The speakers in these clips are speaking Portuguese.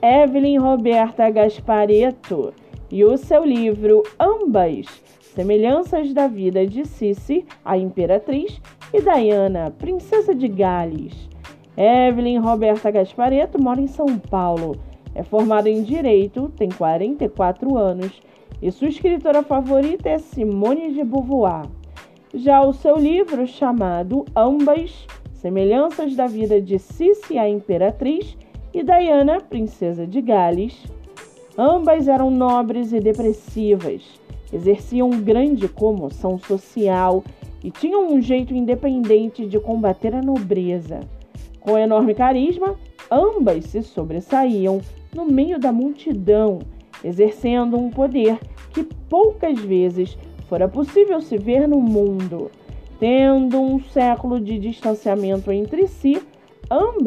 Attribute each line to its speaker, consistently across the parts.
Speaker 1: Evelyn Roberta Gasparetto e o seu livro Ambas, Semelhanças da Vida de Cici, a Imperatriz, e Diana, Princesa de Gales. Evelyn Roberta Gasparetto mora em São Paulo, é formada em Direito, tem 44 anos e sua escritora favorita é Simone de Beauvoir. Já o seu livro, chamado Ambas, Semelhanças da Vida de Cici, a Imperatriz, e Diana, Princesa de Gales. Ambas eram nobres e depressivas, exerciam grande comoção social e tinham um jeito independente de combater a nobreza. Com enorme carisma, ambas se sobressaíam no meio da multidão, exercendo um poder que poucas vezes fora possível se ver no mundo. Tendo um século de distanciamento entre si,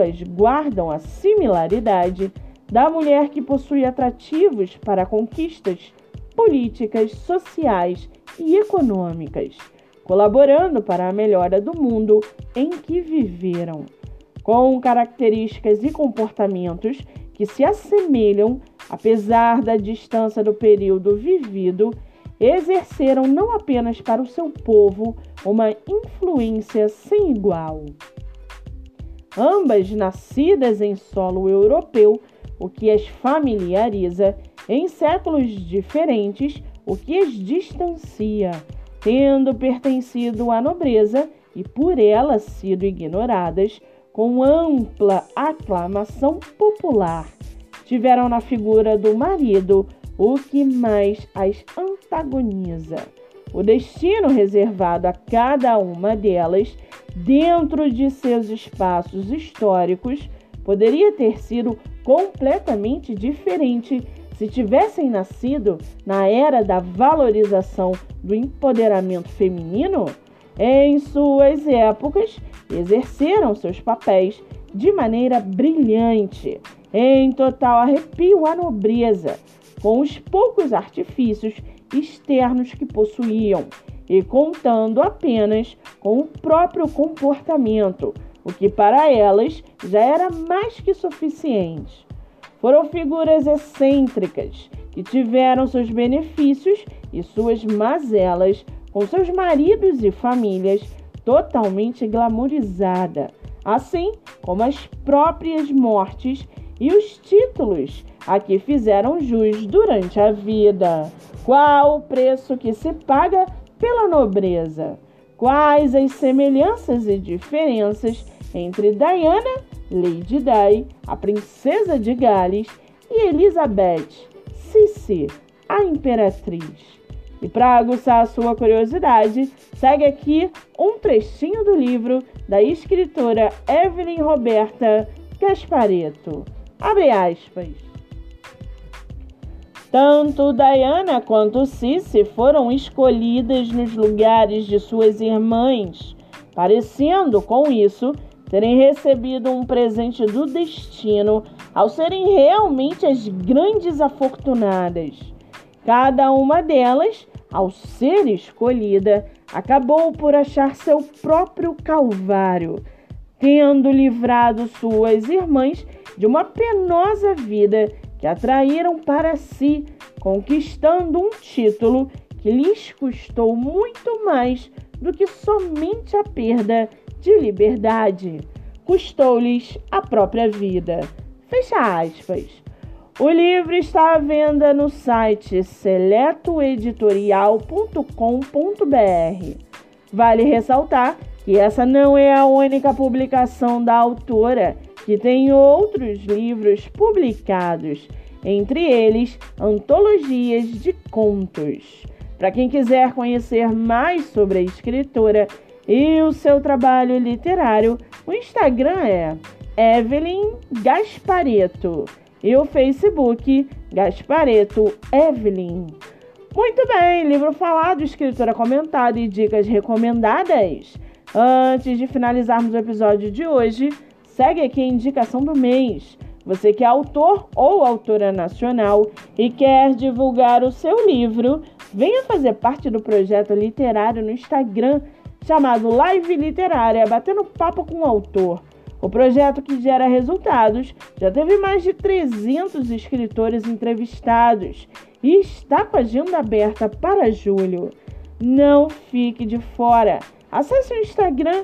Speaker 1: ambas guardam a similaridade da mulher que possui atrativos para conquistas políticas, sociais e econômicas, colaborando para a melhora do mundo em que viveram, com características e comportamentos que se assemelham, apesar da distância do período vivido exerceram não apenas para o seu povo uma influência sem igual. Ambas nascidas em solo europeu, o que as familiariza em séculos diferentes, o que as distancia, tendo pertencido à nobreza e por ela sido ignoradas, com ampla aclamação popular. Tiveram na figura do marido o que mais as antagoniza. O destino reservado a cada uma delas, dentro de seus espaços históricos, poderia ter sido completamente diferente se tivessem nascido na era da valorização do empoderamento feminino. Em suas épocas, exerceram seus papéis de maneira brilhante, em total arrepio à nobreza, com os poucos artifícios externos que possuíam e contando apenas com o próprio comportamento, o que para elas já era mais que suficiente. Foram figuras excêntricas que tiveram seus benefícios e suas mazelas com seus maridos e famílias totalmente glamorizada, assim como as próprias mortes e os títulos a que fizeram jus durante a vida. Qual o preço que se paga pela nobreza? Quais as semelhanças e diferenças entre Diana, Lady Di, a princesa de Gales, e Elizabeth, Cici, a imperatriz? E para aguçar a sua curiosidade, segue aqui um trechinho do livro da escritora Evelyn Roberta Gasparetto. Abre aspas. Tanto Diana quanto Cici foram escolhidas nos lugares de suas irmãs, parecendo com isso terem recebido um presente do destino ao serem realmente as grandes afortunadas. Cada uma delas, ao ser escolhida, acabou por achar seu próprio calvário, tendo livrado suas irmãs de uma penosa vida que atraíram para si, conquistando um título que lhes custou muito mais do que somente a perda de liberdade. Custou-lhes a própria vida. Fecha aspas. O livro está à venda no site seletoeditorial.com.br. Vale ressaltar que essa não é a única publicação da autora que tem outros livros publicados, entre eles antologias de contos. Para quem quiser conhecer mais sobre a escritora e o seu trabalho literário, o Instagram é Evelyn Gaspareto e o Facebook Gaspareto Evelyn. Muito bem, livro falado, escritora comentada e dicas recomendadas. Antes de finalizarmos o episódio de hoje, segue aqui a indicação do mês. Você que é autor ou autora nacional e quer divulgar o seu livro, venha fazer parte do projeto literário no Instagram chamado Live Literária, batendo papo com o autor. O projeto que gera resultados já teve mais de 300 escritores entrevistados e está com a agenda aberta para julho. Não fique de fora. Acesse o Instagram